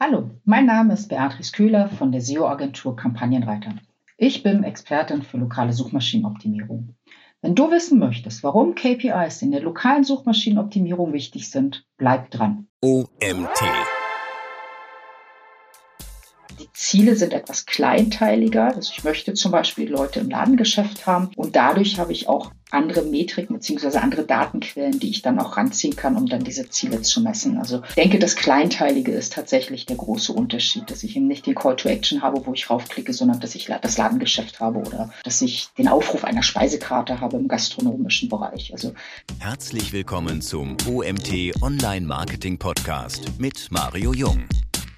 Hallo, mein Name ist Beatrice Köhler von der SEO-Agentur Kampagnenreiter. Ich bin Expertin für lokale Suchmaschinenoptimierung. Wenn du wissen möchtest, warum KPIs in der lokalen Suchmaschinenoptimierung wichtig sind, bleib dran. OMT. Ziele sind etwas kleinteiliger. Also ich möchte zum Beispiel Leute im Ladengeschäft haben und dadurch habe ich auch andere Metriken bzw. andere Datenquellen, die ich dann auch ranziehen kann, um dann diese Ziele zu messen. Also ich denke, das Kleinteilige ist tatsächlich der große Unterschied, dass ich eben nicht den Call to Action habe, wo ich raufklicke, sondern dass ich das Ladengeschäft habe oder dass ich den Aufruf einer Speisekarte habe im gastronomischen Bereich. Also Herzlich willkommen zum OMT Online Marketing Podcast mit Mario Jung.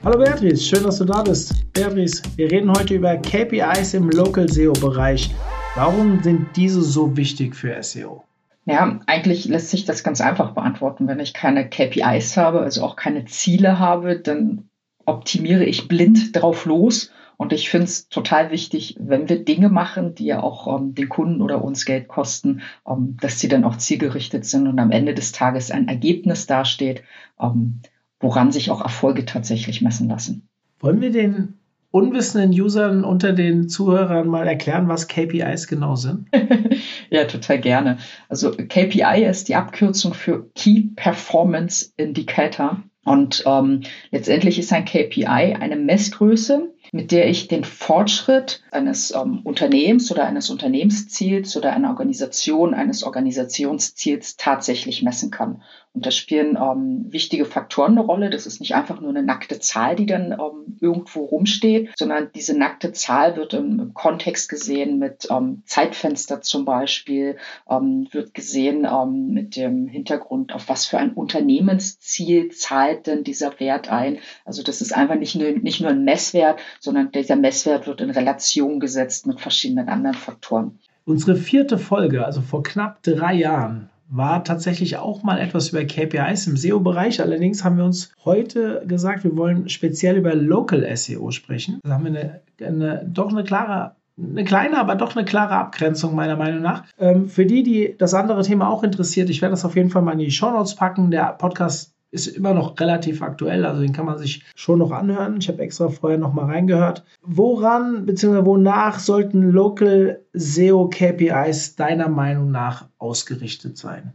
Hallo Beatrice, schön, dass du da bist. Beatrice, wir reden heute über KPIs im Local SEO-Bereich. Warum sind diese so wichtig für SEO? Ja, eigentlich lässt sich das ganz einfach beantworten. Wenn ich keine KPIs habe, also auch keine Ziele habe, dann optimiere ich blind drauf los. Und ich finde es total wichtig, wenn wir Dinge machen, die ja auch ähm, den Kunden oder uns Geld kosten, ähm, dass sie dann auch zielgerichtet sind und am Ende des Tages ein Ergebnis dasteht, ähm, woran sich auch Erfolge tatsächlich messen lassen. Wollen wir den unwissenden Usern unter den Zuhörern mal erklären, was KPIs genau sind? ja, total gerne. Also KPI ist die Abkürzung für Key Performance Indicator. Und ähm, letztendlich ist ein KPI eine Messgröße, mit der ich den Fortschritt eines ähm, Unternehmens oder eines Unternehmensziels oder einer Organisation, eines Organisationsziels tatsächlich messen kann. Und da spielen ähm, wichtige Faktoren eine Rolle. Das ist nicht einfach nur eine nackte Zahl, die dann ähm, irgendwo rumsteht, sondern diese nackte Zahl wird im, im Kontext gesehen mit ähm, Zeitfenster zum Beispiel, ähm, wird gesehen ähm, mit dem Hintergrund, auf was für ein Unternehmensziel zahlt denn dieser Wert ein. Also das ist einfach nicht nur, nicht nur ein Messwert, sondern dieser Messwert wird in Relation gesetzt mit verschiedenen anderen Faktoren. Unsere vierte Folge, also vor knapp drei Jahren, war tatsächlich auch mal etwas über KPIs im SEO-Bereich. Allerdings haben wir uns heute gesagt, wir wollen speziell über Local SEO sprechen. Da haben wir eine, eine doch eine klare eine kleine, aber doch eine klare Abgrenzung meiner Meinung nach. Ähm, für die, die das andere Thema auch interessiert, ich werde das auf jeden Fall mal in die Show Notes packen. Der Podcast ist immer noch relativ aktuell, also den kann man sich schon noch anhören. Ich habe extra vorher noch mal reingehört. Woran bzw. wonach sollten Local SEO KPIs deiner Meinung nach ausgerichtet sein?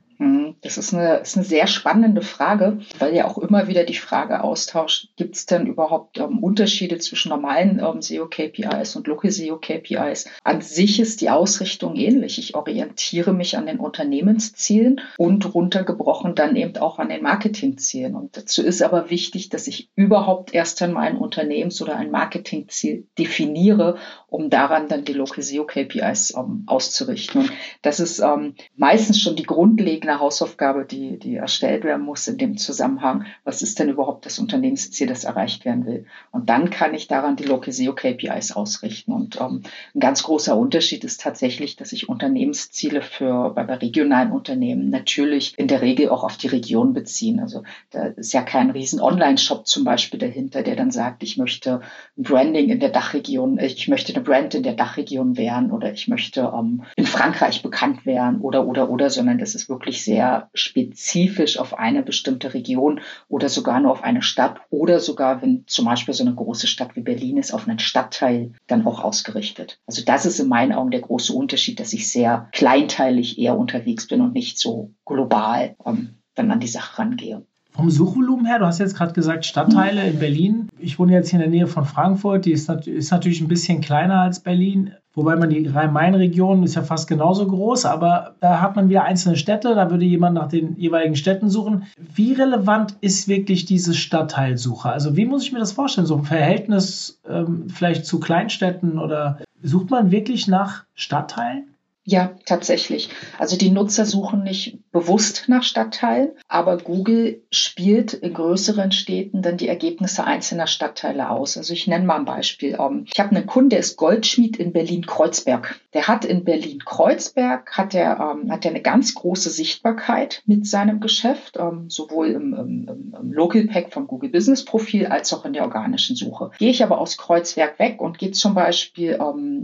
Das ist eine, ist eine sehr spannende Frage, weil ja auch immer wieder die Frage austauscht, gibt es denn überhaupt ähm, Unterschiede zwischen normalen ähm, SEO-KPIs und Local SEO-KPIs? An sich ist die Ausrichtung ähnlich. Ich orientiere mich an den Unternehmenszielen und runtergebrochen dann eben auch an den Marketingzielen. Und dazu ist aber wichtig, dass ich überhaupt erst einmal ein Unternehmens- oder ein Marketingziel definiere, um daran dann die Local SEO-KPIs ähm, auszurichten. Und das ist ähm, meistens schon die grundlegende Hausaufgabe die, die erstellt werden muss in dem Zusammenhang. Was ist denn überhaupt das Unternehmensziel, das erreicht werden will? Und dann kann ich daran die Local SEO KPIs ausrichten. Und ähm, ein ganz großer Unterschied ist tatsächlich, dass ich Unternehmensziele für bei, bei regionalen Unternehmen natürlich in der Regel auch auf die Region beziehen. Also da ist ja kein riesen Online-Shop zum Beispiel dahinter, der dann sagt, ich möchte Branding in der Dachregion, ich möchte eine Brand in der Dachregion werden oder ich möchte ähm, in Frankreich bekannt werden oder oder oder, sondern das ist wirklich sehr spezifisch auf eine bestimmte Region oder sogar nur auf eine Stadt oder sogar, wenn zum Beispiel so eine große Stadt wie Berlin ist, auf einen Stadtteil dann auch ausgerichtet. Also das ist in meinen Augen der große Unterschied, dass ich sehr kleinteilig eher unterwegs bin und nicht so global ähm, dann an die Sache rangehe. Vom Suchvolumen her, du hast jetzt gerade gesagt, Stadtteile in Berlin. Ich wohne jetzt hier in der Nähe von Frankfurt, die ist, ist natürlich ein bisschen kleiner als Berlin. Wobei man die Rhein-Main-Region ist ja fast genauso groß, aber da hat man wieder einzelne Städte, da würde jemand nach den jeweiligen Städten suchen. Wie relevant ist wirklich diese Stadtteilsuche? Also wie muss ich mir das vorstellen? So ein Verhältnis ähm, vielleicht zu Kleinstädten oder sucht man wirklich nach Stadtteilen? Ja, tatsächlich. Also die Nutzer suchen nicht bewusst nach Stadtteilen, aber Google spielt in größeren Städten dann die Ergebnisse einzelner Stadtteile aus. Also ich nenne mal ein Beispiel. Ähm, ich habe einen Kunden, der ist Goldschmied in Berlin-Kreuzberg. Der hat in Berlin-Kreuzberg hat er ähm, hat er eine ganz große Sichtbarkeit mit seinem Geschäft, ähm, sowohl im, im, im Local Pack vom Google Business Profil als auch in der organischen Suche. Gehe ich aber aus Kreuzberg weg und gehe zum Beispiel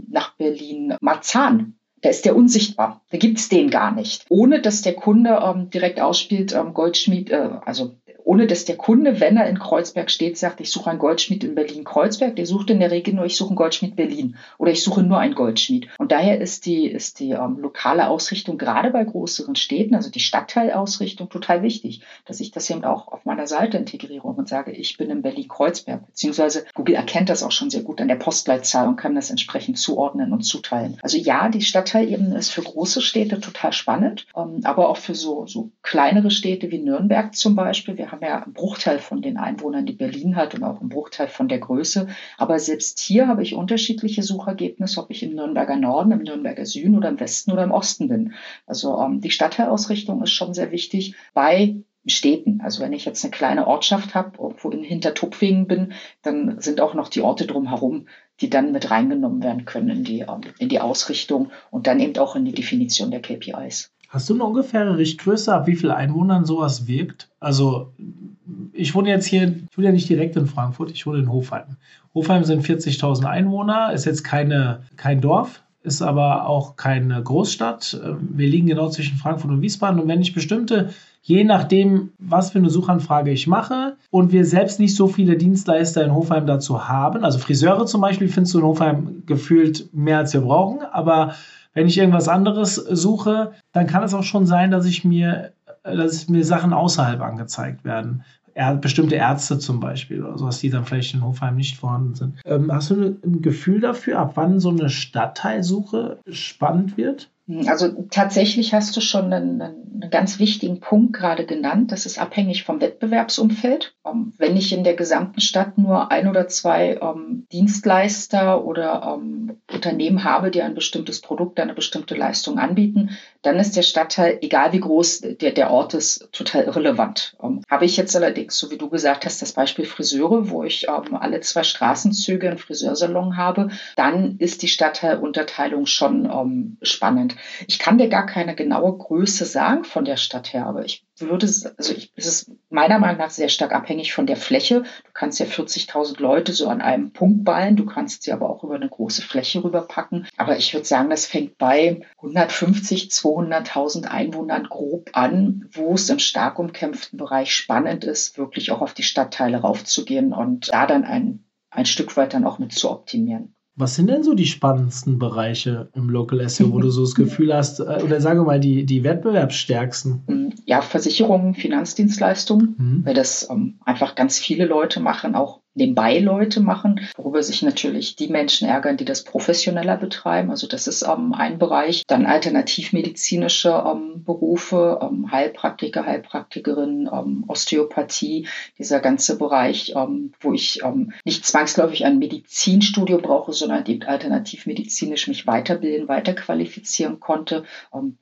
nach Berlin-Marzahn da ist der unsichtbar. Da gibt's den gar nicht. Ohne dass der Kunde ähm, direkt ausspielt, ähm, Goldschmied, äh, also ohne dass der Kunde, wenn er in Kreuzberg steht, sagt, ich suche einen Goldschmied in Berlin-Kreuzberg, der sucht in der Regel nur, ich suche einen Goldschmied Berlin oder ich suche nur einen Goldschmied. Und daher ist die, ist die ähm, lokale Ausrichtung gerade bei größeren Städten, also die Stadtteilausrichtung, total wichtig, dass ich das eben auch auf meiner Seite integriere und sage, ich bin in Berlin-Kreuzberg, beziehungsweise Google erkennt das auch schon sehr gut an der Postleitzahl und kann das entsprechend zuordnen und zuteilen. Also ja, die Stadtteilebene ist für große Städte total spannend, ähm, aber auch für so, so kleinere Städte wie Nürnberg zum Beispiel. Wir haben ja einen Bruchteil von den Einwohnern, die Berlin hat und auch einen Bruchteil von der Größe. Aber selbst hier habe ich unterschiedliche Suchergebnisse, ob ich im Nürnberger Norden, im Nürnberger Süden oder im Westen oder im Osten bin. Also ähm, die Stadtteilausrichtung ist schon sehr wichtig bei Städten. Also wenn ich jetzt eine kleine Ortschaft habe, irgendwo in Hintertupfingen bin, dann sind auch noch die Orte drumherum, die dann mit reingenommen werden können in die, ähm, in die Ausrichtung und dann eben auch in die Definition der KPIs. Hast du eine ungefähre Richtgröße, ab wie viele Einwohnern sowas wirkt? Also ich wohne jetzt hier, ich wohne ja nicht direkt in Frankfurt, ich wohne in Hofheim. Hofheim sind 40.000 Einwohner, ist jetzt keine, kein Dorf, ist aber auch keine Großstadt. Wir liegen genau zwischen Frankfurt und Wiesbaden. Und wenn ich bestimmte, je nachdem, was für eine Suchanfrage ich mache und wir selbst nicht so viele Dienstleister in Hofheim dazu haben, also Friseure zum Beispiel findest du in Hofheim gefühlt mehr als wir brauchen, aber wenn ich irgendwas anderes suche, dann kann es auch schon sein, dass ich mir, dass mir Sachen außerhalb angezeigt werden. Er, bestimmte Ärzte zum Beispiel oder sowas, die dann vielleicht in Hofheim nicht vorhanden sind. Ähm, hast du ein Gefühl dafür, ab wann so eine Stadtteilsuche spannend wird? Also tatsächlich hast du schon einen, einen, ganz wichtigen Punkt gerade genannt. Das ist abhängig vom Wettbewerbsumfeld. Ähm, wenn ich in der gesamten Stadt nur ein oder zwei ähm, Dienstleister oder ähm, Unternehmen habe, die ein bestimmtes Produkt, eine bestimmte Leistung anbieten, dann ist der Stadtteil, egal wie groß der, der Ort ist, total irrelevant. Habe ich jetzt allerdings, so wie du gesagt hast, das Beispiel Friseure, wo ich alle zwei Straßenzüge einen Friseursalon habe, dann ist die Stadtteilunterteilung schon spannend. Ich kann dir gar keine genaue Größe sagen von der Stadt her, aber ich würde, also ich, es ist meiner Meinung nach sehr stark abhängig von der Fläche. Du kannst ja 40.000 Leute so an einem Punkt ballen, du kannst sie aber auch über eine große Fläche rüberpacken. Aber ich würde sagen, das fängt bei 150, 200.000 Einwohnern grob an, wo es im stark umkämpften Bereich spannend ist, wirklich auch auf die Stadtteile raufzugehen und da dann ein, ein Stück weit dann auch mit zu optimieren. Was sind denn so die spannendsten Bereiche im Local SEO, wo du so das Gefühl hast, äh, oder sagen wir mal die, die wettbewerbsstärksten? Ja, Versicherungen, Finanzdienstleistungen, mhm. weil das ähm, einfach ganz viele Leute machen, auch nebenbei Leute machen, worüber sich natürlich die Menschen ärgern, die das professioneller betreiben. Also das ist ähm, ein Bereich. Dann alternativmedizinische ähm, Berufe, ähm, Heilpraktiker, Heilpraktikerin, ähm, Osteopathie, dieser ganze Bereich, ähm, wo ich ähm, nicht zwangsläufig ein Medizinstudio brauche, sondern eben alternativmedizinisch mich weiterbilden, weiterqualifizieren konnte,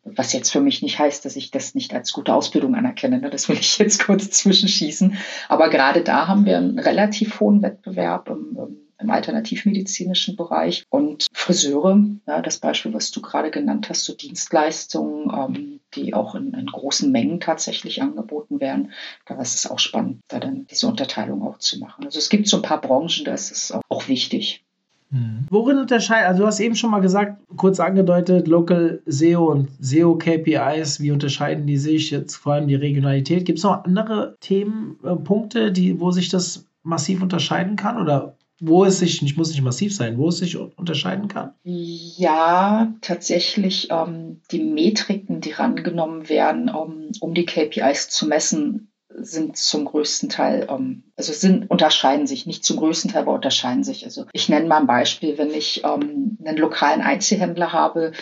was jetzt für mich nicht heißt, dass ich das nicht als gute Ausbildung anerkenne. Ne? Das will ich jetzt kurz zwischenschießen. Aber gerade da haben wir einen relativ hohen Wettbewerb im, im alternativmedizinischen Bereich. Und Friseure, ja, das Beispiel, was du gerade genannt hast, so Dienstleistungen, ähm, die auch in, in, großen Mengen tatsächlich angeboten werden, da ist es auch spannend, da dann diese Unterteilung auch zu machen. Also es gibt so ein paar Branchen, da ist es auch, auch wichtig. Mhm. Worin unterscheidet, also du hast eben schon mal gesagt, kurz angedeutet, Local SEO und SEO KPIs, wie unterscheiden die sich jetzt vor allem die Regionalität? Gibt es noch andere Themenpunkte, äh, die, wo sich das massiv unterscheiden kann oder wo es sich, ich muss nicht massiv sein, wo es sich unterscheiden kann? Ja, tatsächlich ähm, die Metriken, die rangenommen werden, um, um die KPIs zu messen, sind zum größten Teil, ähm, also sind, unterscheiden sich, nicht zum größten Teil, aber unterscheiden sich. Also ich nenne mal ein Beispiel, wenn ich ähm, einen lokalen Einzelhändler habe,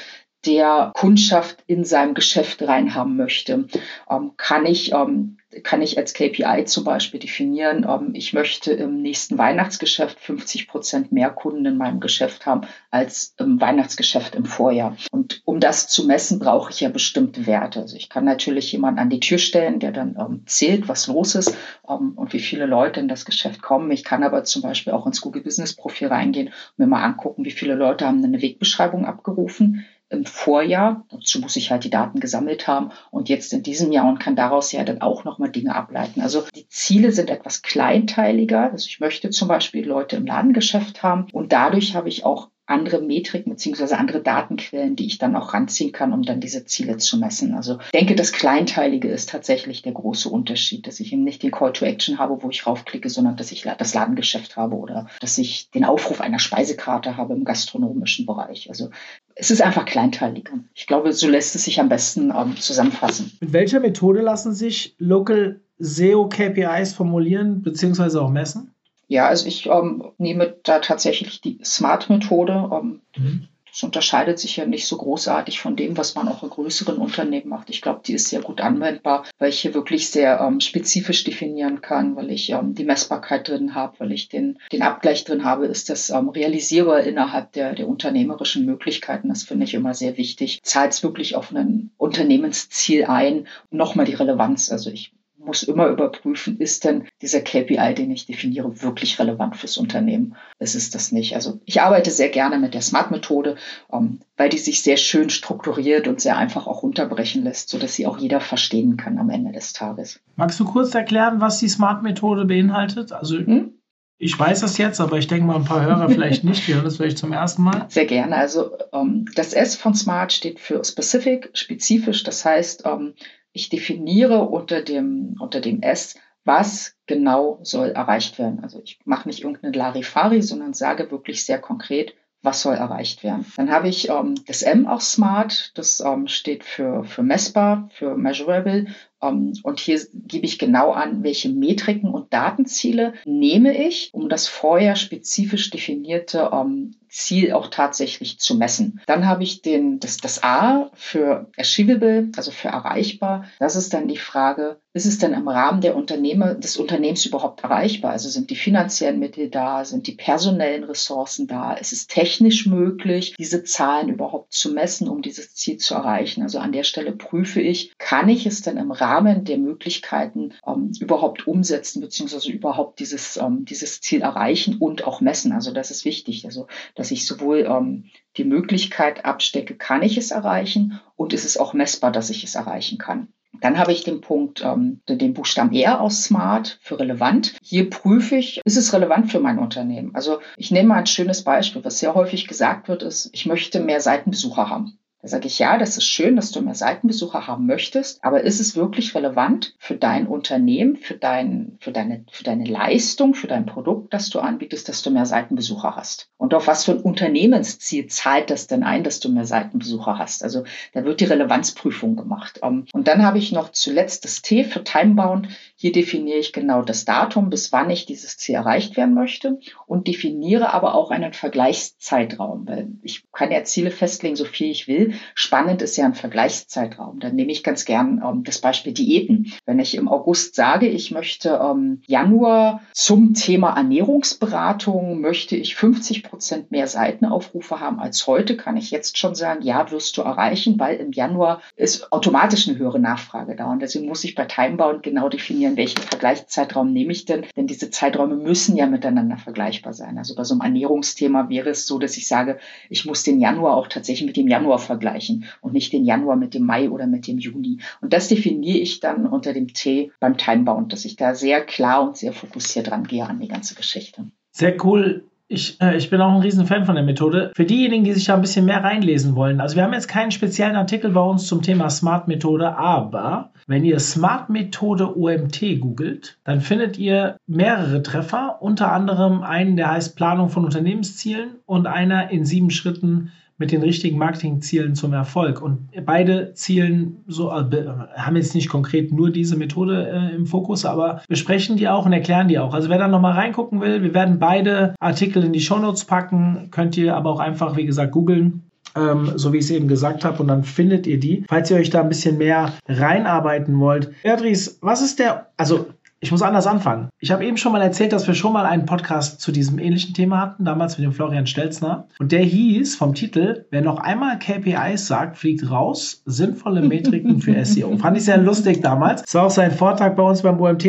der Kundschaft in seinem Geschäft reinhaben möchte, ähm, kann ich ähm, kann ich als KPI zum Beispiel definieren, ähm, ich möchte im nächsten Weihnachtsgeschäft 50 Prozent mehr Kunden in meinem Geschäft haben als im Weihnachtsgeschäft im Vorjahr. Und um das zu messen, brauche ich ja bestimmte Werte. Also ich kann natürlich jemanden an die Tür stellen, der dann ähm, zählt, was los ist ähm, und wie viele Leute in das Geschäft kommen. Ich kann aber zum Beispiel auch ins Google Business Profil reingehen und mir mal angucken, wie viele Leute haben eine Wegbeschreibung abgerufen im Vorjahr. Dazu muss ich halt die Daten gesammelt haben und jetzt in diesem Jahr und kann daraus ja dann auch nochmal Dinge ableiten. Also die Ziele sind etwas kleinteiliger. Also ich möchte zum Beispiel Leute im Ladengeschäft haben und dadurch habe ich auch andere Metriken beziehungsweise andere Datenquellen, die ich dann auch ranziehen kann, um dann diese Ziele zu messen. Also ich denke, das Kleinteilige ist tatsächlich der große Unterschied, dass ich eben nicht den Call to Action habe, wo ich raufklicke, sondern dass ich das Ladengeschäft habe oder dass ich den Aufruf einer Speisekarte habe im gastronomischen Bereich. Also es ist einfach kleinteiliger. Ich glaube, so lässt es sich am besten ähm, zusammenfassen. Mit welcher Methode lassen sich Local SEO KPIs formulieren bzw. auch messen? Ja, also ich ähm, nehme da tatsächlich die Smart-Methode. Ähm, mhm. Das unterscheidet sich ja nicht so großartig von dem, was man auch in größeren Unternehmen macht. Ich glaube, die ist sehr gut anwendbar, weil ich hier wirklich sehr ähm, spezifisch definieren kann, weil ich ähm, die Messbarkeit drin habe, weil ich den, den Abgleich drin habe, ist das ähm, realisierbar innerhalb der, der unternehmerischen Möglichkeiten. Das finde ich immer sehr wichtig. Zahlt es wirklich auf ein Unternehmensziel ein? Nochmal die Relevanz. Also ich muss immer überprüfen, ist denn dieser KPI, den ich definiere, wirklich relevant fürs Unternehmen? Es ist das nicht. Also ich arbeite sehr gerne mit der Smart-Methode, ähm, weil die sich sehr schön strukturiert und sehr einfach auch runterbrechen lässt, sodass sie auch jeder verstehen kann am Ende des Tages. Magst du kurz erklären, was die Smart-Methode beinhaltet? Also hm? Ich weiß das jetzt, aber ich denke mal, ein paar Hörer vielleicht nicht. Wir hören das vielleicht zum ersten Mal. Sehr gerne. Also ähm, das S von Smart steht für Specific, spezifisch. Das heißt, ähm, ich definiere unter dem, unter dem S, was genau soll erreicht werden. Also ich mache nicht irgendeine Larifari, sondern sage wirklich sehr konkret, was soll erreicht werden. Dann habe ich ähm, das M auch Smart, das ähm, steht für, für messbar, für measurable. Ähm, und hier gebe ich genau an, welche Metriken und Datenziele nehme ich, um das vorher spezifisch definierte ähm, Ziel auch tatsächlich zu messen. Dann habe ich den, das, das A für achievable, also für erreichbar. Das ist dann die Frage, ist es denn im Rahmen der Unternehmer, des Unternehmens überhaupt erreichbar? Also sind die finanziellen Mittel da? Sind die personellen Ressourcen da? Ist es technisch möglich, diese Zahlen überhaupt zu messen, um dieses Ziel zu erreichen? Also an der Stelle prüfe ich, kann ich es denn im Rahmen der Möglichkeiten ähm, überhaupt umsetzen, beziehungsweise überhaupt dieses, ähm, dieses Ziel erreichen und auch messen? Also das ist wichtig. Also dass ich sowohl ähm, die Möglichkeit abstecke, kann ich es erreichen und ist es auch messbar, dass ich es erreichen kann. Dann habe ich den Punkt, ähm, den Buchstaben R aus Smart für relevant. Hier prüfe ich, ist es relevant für mein Unternehmen? Also ich nehme mal ein schönes Beispiel, was sehr häufig gesagt wird, ist, ich möchte mehr Seitenbesucher haben. Da sage ich, ja, das ist schön, dass du mehr Seitenbesucher haben möchtest, aber ist es wirklich relevant für dein Unternehmen, für, dein, für, deine, für deine Leistung, für dein Produkt, das du anbietest, dass du mehr Seitenbesucher hast? Und auf was für ein Unternehmensziel zahlt das denn ein, dass du mehr Seitenbesucher hast? Also da wird die Relevanzprüfung gemacht. Ähm, und dann habe ich noch zuletzt das T für Timebound. Hier definiere ich genau das Datum, bis wann ich dieses Ziel erreicht werden möchte und definiere aber auch einen Vergleichszeitraum, weil ich kann ja Ziele festlegen, so viel ich will. Spannend ist ja ein Vergleichszeitraum. Dann nehme ich ganz gern ähm, das Beispiel Diäten. Wenn ich im August sage, ich möchte ähm, Januar zum Thema Ernährungsberatung, möchte ich 50 Prozent mehr Seitenaufrufe haben als heute, kann ich jetzt schon sagen, ja, wirst du erreichen, weil im Januar ist automatisch eine höhere Nachfrage da. Und deswegen muss ich bei Timebound genau definieren, welchen Vergleichszeitraum nehme ich denn, denn diese Zeiträume müssen ja miteinander vergleichbar sein. Also bei so einem Ernährungsthema wäre es so, dass ich sage, ich muss den Januar auch tatsächlich mit dem Januar vergleichen vergleichen und nicht den Januar mit dem Mai oder mit dem Juni. Und das definiere ich dann unter dem T beim Timebound, dass ich da sehr klar und sehr fokussiert rangehe an die ganze Geschichte. Sehr cool. Ich, äh, ich bin auch ein Riesenfan von der Methode. Für diejenigen, die sich da ein bisschen mehr reinlesen wollen, also wir haben jetzt keinen speziellen Artikel bei uns zum Thema Smart Methode, aber wenn ihr Smart Methode OMT googelt, dann findet ihr mehrere Treffer, unter anderem einen, der heißt Planung von Unternehmenszielen und einer in sieben Schritten mit den richtigen Marketingzielen zum Erfolg. Und beide zielen so, äh, haben jetzt nicht konkret nur diese Methode äh, im Fokus, aber besprechen die auch und erklären die auch. Also wer da nochmal reingucken will, wir werden beide Artikel in die Shownotes packen, könnt ihr aber auch einfach, wie gesagt, googeln. Ähm, so wie ich es eben gesagt habe, und dann findet ihr die. Falls ihr euch da ein bisschen mehr reinarbeiten wollt. Beatrice, was ist der, also ich muss anders anfangen. Ich habe eben schon mal erzählt, dass wir schon mal einen Podcast zu diesem ähnlichen Thema hatten, damals mit dem Florian Stelzner. Und der hieß vom Titel, wer noch einmal KPIs sagt, fliegt raus, sinnvolle Metriken für SEO. Fand ich sehr lustig damals. Das war auch sein Vortrag bei uns beim OMT,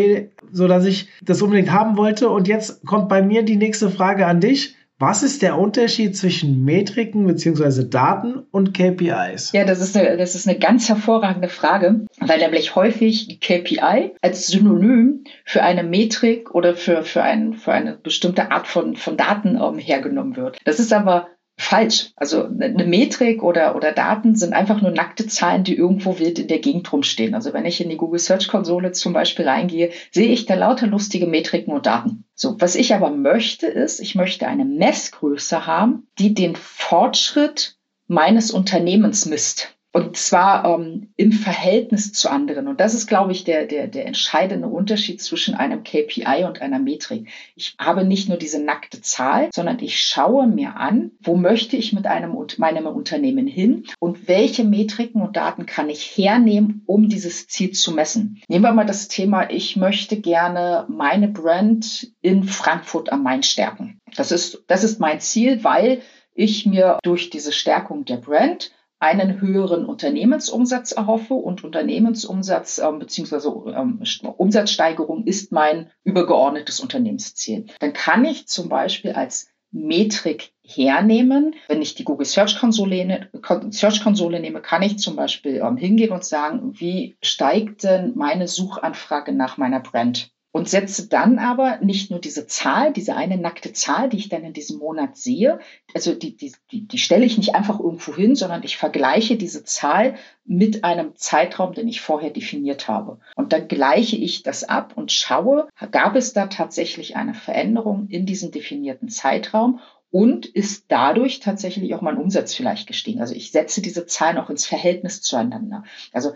so dass ich das unbedingt haben wollte. Und jetzt kommt bei mir die nächste Frage an dich. Was ist der Unterschied zwischen Metriken bzw. Daten und KPIs? Ja, das ist, eine, das ist eine ganz hervorragende Frage, weil nämlich häufig KPI als Synonym für eine Metrik oder für, für, ein, für eine bestimmte Art von, von Daten ähm, hergenommen wird. Das ist aber falsch. Also eine Metrik oder, oder Daten sind einfach nur nackte Zahlen, die irgendwo wild in der Gegend rumstehen. Also wenn ich in die Google Search Konsole zum Beispiel reingehe, sehe ich da lauter lustige Metriken und Daten. So, was ich aber möchte ist, ich möchte eine Messgröße haben, die den Fortschritt meines Unternehmens misst. Und zwar ähm, im Verhältnis zu anderen. Und das ist, glaube ich, der, der, der entscheidende Unterschied zwischen einem KPI und einer Metrik. Ich habe nicht nur diese nackte Zahl, sondern ich schaue mir an, wo möchte ich mit einem, meinem Unternehmen hin und welche Metriken und Daten kann ich hernehmen, um dieses Ziel zu messen. Nehmen wir mal das Thema, ich möchte gerne meine Brand in Frankfurt am Main stärken. Das ist, das ist mein Ziel, weil ich mir durch diese Stärkung der Brand einen höheren Unternehmensumsatz erhoffe und Unternehmensumsatz ähm, bzw. Ähm, Umsatzsteigerung ist mein übergeordnetes Unternehmensziel. Dann kann ich zum Beispiel als Metrik hernehmen. Wenn ich die Google Search Konsole, Konsole nehme, kann ich zum Beispiel ähm, hingehen und sagen, wie steigt denn meine Suchanfrage nach meiner Brand? Und setze dann aber nicht nur diese Zahl, diese eine nackte Zahl, die ich dann in diesem Monat sehe, also die, die, die, die stelle ich nicht einfach irgendwo hin, sondern ich vergleiche diese Zahl mit einem Zeitraum, den ich vorher definiert habe. Und dann gleiche ich das ab und schaue, gab es da tatsächlich eine Veränderung in diesem definierten Zeitraum und ist dadurch tatsächlich auch mein Umsatz vielleicht gestiegen. Also ich setze diese Zahlen auch ins Verhältnis zueinander. Also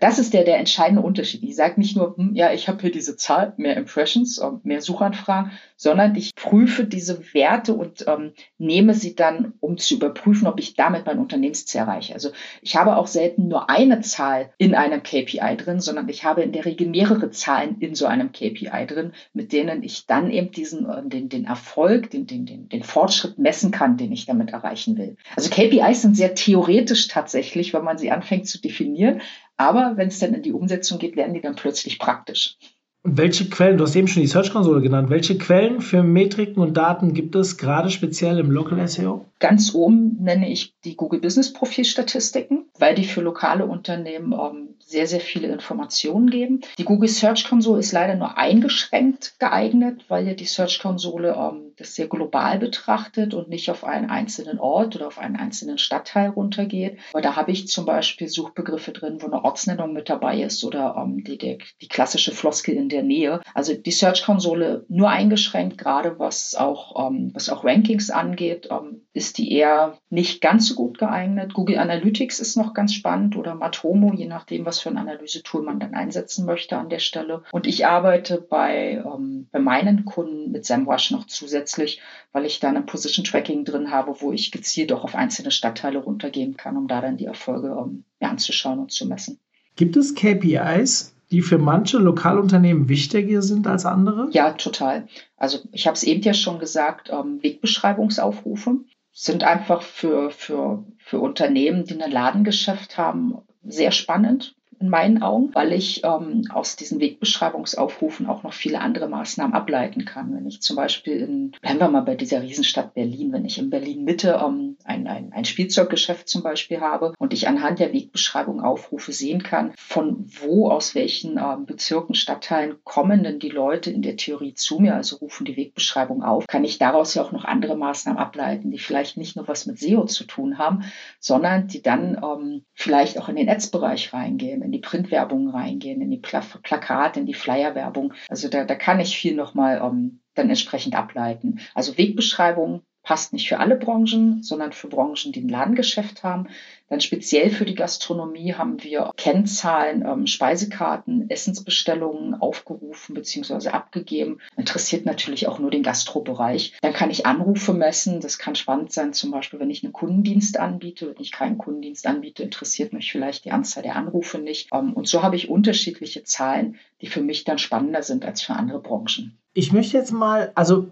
das ist der, der entscheidende Unterschied. Ich sage nicht nur, hm, ja, ich habe hier diese Zahl, mehr Impressions, mehr Suchanfragen, sondern ich prüfe diese Werte und ähm, nehme sie dann, um zu überprüfen, ob ich damit mein Unternehmensziel erreiche. Also ich habe auch selten nur eine Zahl in einem KPI drin, sondern ich habe in der Regel mehrere Zahlen in so einem KPI drin, mit denen ich dann eben diesen, äh, den, den Erfolg, den, den, den, den Fortschritt messen kann, den ich damit erreichen will. Also KPIs sind sehr theoretisch tatsächlich, wenn man sie anfängt zu definieren. Aber wenn es dann in die Umsetzung geht, werden die dann plötzlich praktisch. Welche Quellen, du hast eben schon die Search-Konsole genannt, welche Quellen für Metriken und Daten gibt es gerade speziell im Local SEO? Ganz oben nenne ich die Google Business Profil Statistiken, weil die für lokale Unternehmen ähm, sehr, sehr viele Informationen geben. Die Google Search Console ist leider nur eingeschränkt geeignet, weil ja die Search Konsole ähm, das sehr global betrachtet und nicht auf einen einzelnen Ort oder auf einen einzelnen Stadtteil runtergeht. Aber da habe ich zum Beispiel Suchbegriffe drin, wo eine Ortsnennung mit dabei ist oder ähm, die, die, die klassische Floskel in der Nähe. Also die Search Konsole nur eingeschränkt, gerade was auch, ähm, was auch Rankings angeht, ähm, ist die eher nicht ganz so gut geeignet. Google Analytics ist noch ganz spannend oder Matomo, je nachdem, was für ein Analysetool man dann einsetzen möchte an der Stelle. Und ich arbeite bei, ähm, bei meinen Kunden mit SEMrush noch zusätzlich, weil ich da ein Position Tracking drin habe, wo ich gezielt auch auf einzelne Stadtteile runtergehen kann, um da dann die Erfolge ähm, anzuschauen und zu messen. Gibt es KPIs, die für manche Lokalunternehmen wichtiger sind als andere? Ja, total. Also ich habe es eben ja schon gesagt, ähm, Wegbeschreibungsaufrufe sind einfach für, für, für Unternehmen, die ein Ladengeschäft haben, sehr spannend in meinen Augen, weil ich ähm, aus diesen Wegbeschreibungsaufrufen auch noch viele andere Maßnahmen ableiten kann. Wenn ich zum Beispiel in, bleiben wir mal bei dieser Riesenstadt Berlin, wenn ich in Berlin Mitte ähm, ein, ein, ein Spielzeuggeschäft zum Beispiel habe und ich anhand der Wegbeschreibung Aufrufe sehen kann, von wo, aus welchen ähm, Bezirken, Stadtteilen kommen denn die Leute in der Theorie zu mir, also rufen die Wegbeschreibung auf, kann ich daraus ja auch noch andere Maßnahmen ableiten, die vielleicht nicht nur was mit SEO zu tun haben, sondern die dann ähm, vielleicht auch in den Ads-Bereich reingehen in die Printwerbung reingehen, in die Pla Plakate, in die Flyerwerbung. Also da, da kann ich viel nochmal ähm, dann entsprechend ableiten. Also Wegbeschreibung passt nicht für alle Branchen, sondern für Branchen, die ein Ladengeschäft haben. Dann speziell für die Gastronomie haben wir Kennzahlen, ähm, Speisekarten, Essensbestellungen aufgerufen bzw. abgegeben. Interessiert natürlich auch nur den Gastrobereich. Dann kann ich Anrufe messen. Das kann spannend sein, zum Beispiel, wenn ich einen Kundendienst anbiete. Wenn ich keinen Kundendienst anbiete, interessiert mich vielleicht die Anzahl der Anrufe nicht. Ähm, und so habe ich unterschiedliche Zahlen, die für mich dann spannender sind als für andere Branchen. Ich möchte jetzt mal, also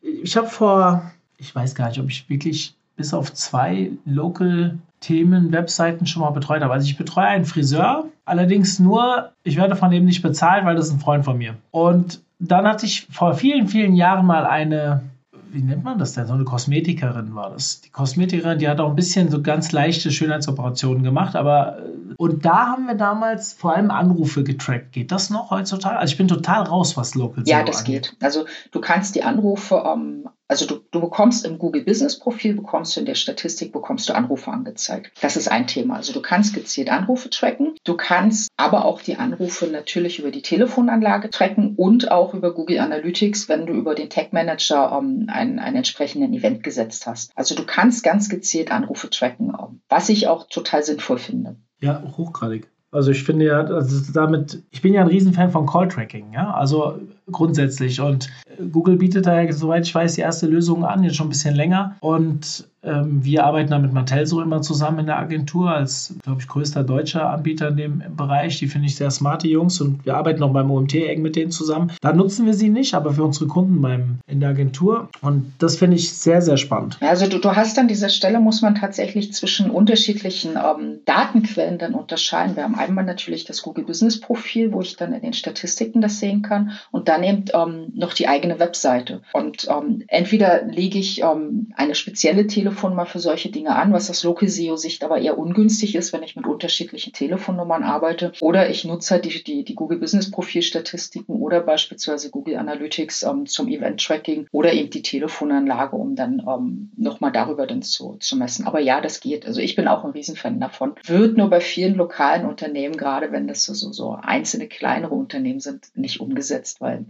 ich habe vor, ich weiß gar nicht, ob ich wirklich bis auf zwei Local-Themen, Webseiten schon mal betreut habe. Also ich betreue einen Friseur, allerdings nur, ich werde von dem nicht bezahlt, weil das ist ein Freund von mir. Und dann hatte ich vor vielen, vielen Jahren mal eine, wie nennt man das denn? So eine Kosmetikerin war das. Die Kosmetikerin, die hat auch ein bisschen so ganz leichte Schönheitsoperationen gemacht, aber und da haben wir damals vor allem Anrufe getrackt. Geht das noch heutzutage? Also ich bin total raus, was Local Ja, das angeht. geht. Also du kannst die Anrufe ähm, Also du, du bekommst im Google Business Profil, bekommst du in der Statistik, bekommst du Anrufe angezeigt. Das ist ein Thema. Also du kannst gezielt Anrufe tracken. Du kannst aber auch die Anrufe natürlich über die Telefonanlage tracken und auch über Google Analytics, wenn du über den Tag Manager ähm, einen, einen entsprechenden Event gesetzt hast. Also du kannst ganz gezielt Anrufe tracken, ähm, was ich auch total sinnvoll finde. Ja, hochgradig. Also ich finde ja, also damit, ich bin ja ein Riesenfan von Call-Tracking, ja, also grundsätzlich. Und Google bietet da ja, soweit ich weiß, die erste Lösung an, jetzt schon ein bisschen länger. Und ähm, wir arbeiten da mit Matelso immer zusammen in der Agentur als, glaube ich, größter deutscher Anbieter in dem Bereich. Die finde ich sehr smart, die Jungs. Und wir arbeiten auch beim OMT eng mit denen zusammen. Da nutzen wir sie nicht, aber für unsere Kunden beim, in der Agentur. Und das finde ich sehr, sehr spannend. Also du, du hast an dieser Stelle, muss man tatsächlich zwischen unterschiedlichen ähm, Datenquellen dann unterscheiden. Wir haben einmal natürlich das Google Business Profil, wo ich dann in den Statistiken das sehen kann. Und dann eben ähm, noch die eigene Webseite. Und ähm, entweder lege ich ähm, eine spezielle Telefon Telefonnummer für solche Dinge an, was aus Local SEO-Sicht aber eher ungünstig ist, wenn ich mit unterschiedlichen Telefonnummern arbeite. Oder ich nutze halt die, die, die Google Business Profil-Statistiken oder beispielsweise Google Analytics ähm, zum Event-Tracking oder eben die Telefonanlage, um dann ähm, nochmal darüber dann zu, zu messen. Aber ja, das geht. Also ich bin auch ein Riesenfan davon. Wird nur bei vielen lokalen Unternehmen, gerade wenn das so, so, einzelne kleinere Unternehmen sind, nicht umgesetzt, weil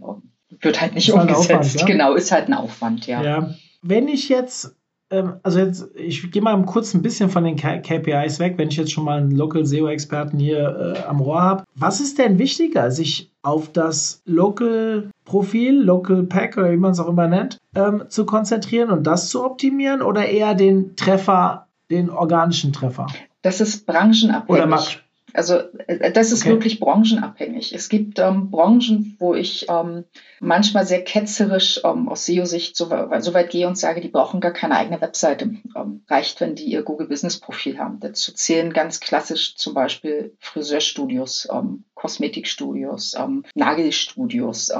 wird halt nicht umgesetzt. Halt Aufwand, ja? Genau, ist halt ein Aufwand, ja. ja. Wenn ich jetzt ähm, also jetzt, ich gehe mal kurz ein bisschen von den KPIs weg, wenn ich jetzt schon mal einen Local SEO-Experten hier äh, am Rohr habe. Was ist denn wichtiger, sich auf das Local-Profil, Local Pack oder wie man es auch immer nennt, ähm, zu konzentrieren und das zu optimieren oder eher den Treffer, den organischen Treffer? Das ist branchenabhängig. Oder also äh, das ist okay. wirklich branchenabhängig. Es gibt ähm, Branchen, wo ich ähm, manchmal sehr ketzerisch ähm, aus SEO-Sicht so, so, weit gehe und sage, die brauchen gar keine eigene Webseite. Ähm, reicht, wenn die ihr Google Business Profil haben. Dazu zählen ganz klassisch zum Beispiel Friseurstudios, ähm, Kosmetikstudios, ähm, Nagelstudios,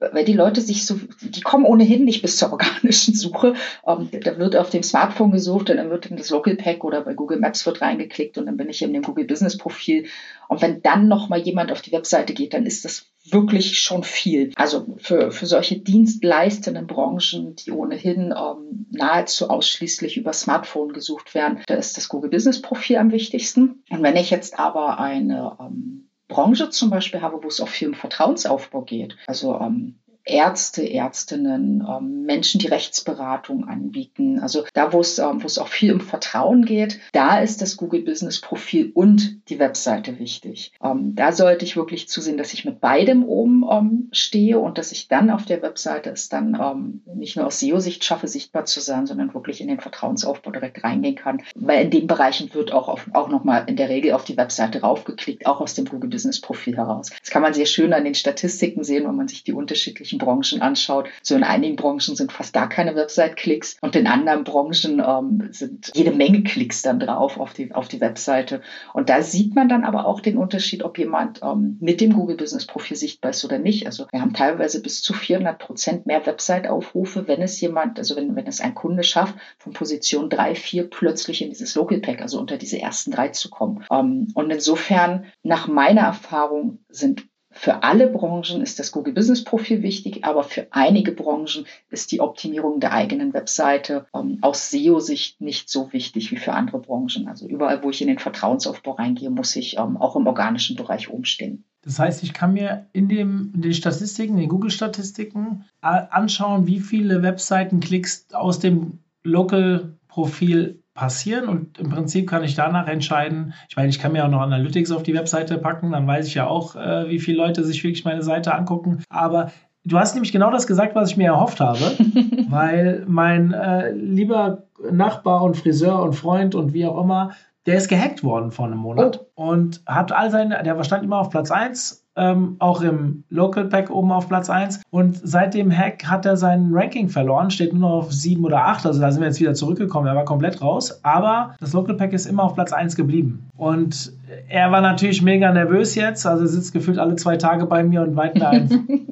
weil die Leute sich so, die kommen ohnehin nicht bis zur organischen Suche. da wird auf dem Smartphone gesucht und dann wird in das Local Pack oder bei Google Maps wird reingeklickt und dann bin ich in dem Google Business Profil. Und wenn dann noch mal jemand auf die Webseite geht, dann ist das wirklich schon viel. Also für, für solche dienstleistenden Branchen, die ohnehin ähm, nahezu ausschließlich über Smartphone gesucht werden, da ist das Google Business Profil am wichtigsten. Und wenn ich jetzt aber eine ähm, Branche zum Beispiel habe, wo es auch viel um Vertrauensaufbau geht, also ähm, Ärzte, Ärztinnen, ähm, Menschen, die Rechtsberatung anbieten. Also da, wo es, ähm, wo es auch viel um Vertrauen geht, da ist das Google Business Profil und die Webseite wichtig. Ähm, da sollte ich wirklich zusehen, dass ich mit beidem oben ähm, stehe und dass ich dann auf der Webseite es dann ähm, nicht nur aus SEO-Sicht schaffe, sichtbar zu sein, sondern wirklich in den Vertrauensaufbau direkt reingehen kann. Weil in den Bereichen wird auch, auf, auch nochmal in der Regel auf die Webseite raufgeklickt, auch aus dem Google Business Profil heraus. Das kann man sehr schön an den Statistiken sehen, wenn man sich die unterschiedlichen unterschiedlichen Branchen anschaut. So in einigen Branchen sind fast gar keine Website-Klicks und in anderen Branchen ähm, sind jede Menge Klicks dann drauf auf die, auf die Webseite. Und da sieht man dann aber auch den Unterschied, ob jemand ähm, mit dem Google Business Profil sichtbar ist oder nicht. Also wir haben teilweise bis zu 400 Prozent mehr Website-Aufrufe, wenn es jemand, also wenn, wenn es ein Kunde schafft, von Position 3, 4 plötzlich in dieses Local Pack, also unter diese ersten drei zu kommen. Ähm, und insofern, nach meiner Erfahrung, sind für alle Branchen ist das Google Business Profil wichtig, aber für einige Branchen ist die Optimierung der eigenen Webseite ähm, aus SEO-Sicht nicht so wichtig wie für andere Branchen. Also überall, wo ich in den Vertrauensaufbau reingehe, muss ich ähm, auch im organischen Bereich umstehen. Das heißt, ich kann mir in, dem, in den Statistiken, in den Google-Statistiken anschauen, wie viele Webseitenklicks aus dem Local-Profil passieren und im Prinzip kann ich danach entscheiden, ich meine, ich kann mir auch noch Analytics auf die Webseite packen, dann weiß ich ja auch, äh, wie viele Leute sich wirklich meine Seite angucken, aber du hast nämlich genau das gesagt, was ich mir erhofft habe, weil mein äh, lieber Nachbar und Friseur und Freund und wie auch immer, der ist gehackt worden vor einem Monat oh. und hat all seine, der stand immer auf Platz 1 ähm, auch im Local Pack oben auf Platz 1. Und seit dem Hack hat er sein Ranking verloren, steht nur noch auf 7 oder 8. Also da sind wir jetzt wieder zurückgekommen. Er war komplett raus. Aber das Local Pack ist immer auf Platz 1 geblieben. Und er war natürlich mega nervös jetzt. Also er sitzt gefühlt alle zwei Tage bei mir und weit mir ein.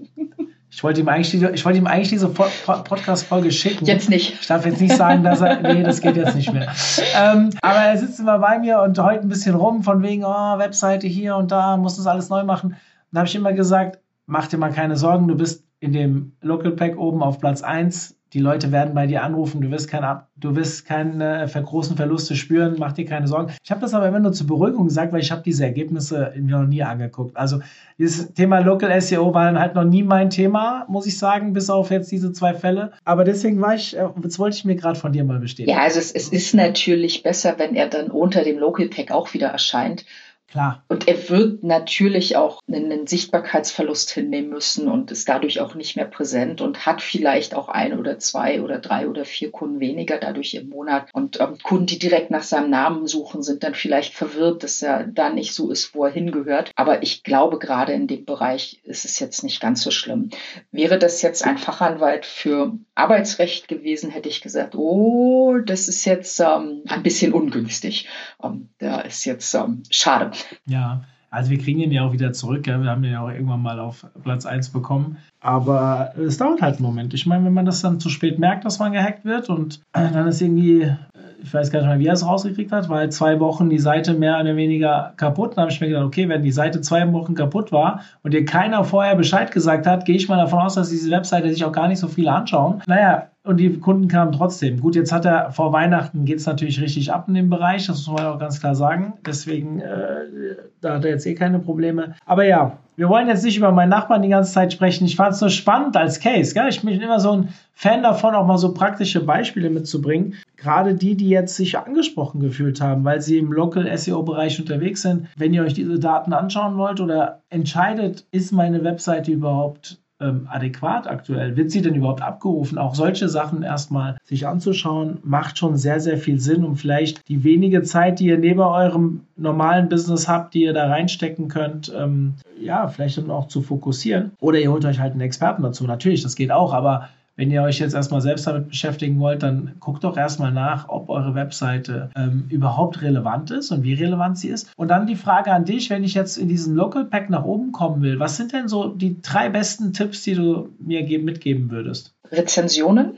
Ich wollte ihm eigentlich, ich wollte ihm eigentlich diese Podcast-Folge schicken. Jetzt nicht. Ich darf jetzt nicht sagen, dass er, nee, das geht jetzt nicht mehr. Ähm, aber er sitzt immer bei mir und heult ein bisschen rum, von wegen, oh, Webseite hier und da, muss das alles neu machen. Dann habe ich immer gesagt, mach dir mal keine Sorgen, du bist in dem Local Pack oben auf Platz 1 die Leute werden bei dir anrufen, du wirst, kein, du wirst keine großen Verluste spüren, mach dir keine Sorgen. Ich habe das aber immer nur zur Beruhigung gesagt, weil ich habe diese Ergebnisse mir noch nie angeguckt. Also dieses Thema Local SEO war halt noch nie mein Thema, muss ich sagen, bis auf jetzt diese zwei Fälle. Aber deswegen war ich, äh, jetzt wollte ich mir gerade von dir mal bestätigen. Ja, also es, es ist natürlich besser, wenn er dann unter dem Local Pack auch wieder erscheint. Klar. Und er wird natürlich auch einen Sichtbarkeitsverlust hinnehmen müssen und ist dadurch auch nicht mehr präsent und hat vielleicht auch ein oder zwei oder drei oder vier Kunden weniger dadurch im Monat. Und ähm, Kunden, die direkt nach seinem Namen suchen, sind dann vielleicht verwirrt, dass er da nicht so ist, wo er hingehört. Aber ich glaube, gerade in dem Bereich ist es jetzt nicht ganz so schlimm. Wäre das jetzt ein Fachanwalt für Arbeitsrecht gewesen, hätte ich gesagt, oh, das ist jetzt ähm, ein bisschen ungünstig. Ähm, da ist jetzt ähm, schade. Ja, also wir kriegen ihn ja auch wieder zurück. Ja. Wir haben ihn ja auch irgendwann mal auf Platz 1 bekommen. Aber es dauert halt einen Moment. Ich meine, wenn man das dann zu spät merkt, dass man gehackt wird und dann ist irgendwie, ich weiß gar nicht mehr, wie er es rausgekriegt hat, weil zwei Wochen die Seite mehr oder weniger kaputt. Dann habe ich mir gedacht, okay, wenn die Seite zwei Wochen kaputt war und dir keiner vorher Bescheid gesagt hat, gehe ich mal davon aus, dass diese Webseite sich auch gar nicht so viele anschauen. Naja, und die Kunden kamen trotzdem. Gut, jetzt hat er vor Weihnachten geht es natürlich richtig ab in dem Bereich, das muss man auch ganz klar sagen. Deswegen, äh, da hat er jetzt eh keine Probleme. Aber ja, wir wollen jetzt nicht über meinen Nachbarn die ganze Zeit sprechen. Ich fand es nur spannend als Case. Gell? Ich bin immer so ein Fan davon, auch mal so praktische Beispiele mitzubringen. Gerade die, die jetzt sich angesprochen gefühlt haben, weil sie im Local SEO-Bereich unterwegs sind. Wenn ihr euch diese Daten anschauen wollt oder entscheidet, ist meine Webseite überhaupt ähm, adäquat aktuell? Wird sie denn überhaupt abgerufen? Auch solche Sachen erstmal sich anzuschauen, macht schon sehr, sehr viel Sinn, um vielleicht die wenige Zeit, die ihr neben eurem normalen Business habt, die ihr da reinstecken könnt, ähm, ja, vielleicht dann auch zu fokussieren. Oder ihr holt euch halt einen Experten dazu. Natürlich, das geht auch, aber wenn ihr euch jetzt erstmal selbst damit beschäftigen wollt, dann guckt doch erstmal nach, ob eure Webseite ähm, überhaupt relevant ist und wie relevant sie ist. Und dann die Frage an dich, wenn ich jetzt in diesem Local Pack nach oben kommen will, was sind denn so die drei besten Tipps, die du mir mitgeben würdest? Rezensionen.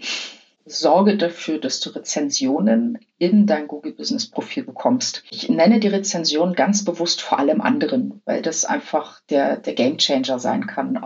Sorge dafür, dass du Rezensionen in dein Google Business Profil bekommst. Ich nenne die Rezension ganz bewusst vor allem anderen, weil das einfach der, der Game Changer sein kann.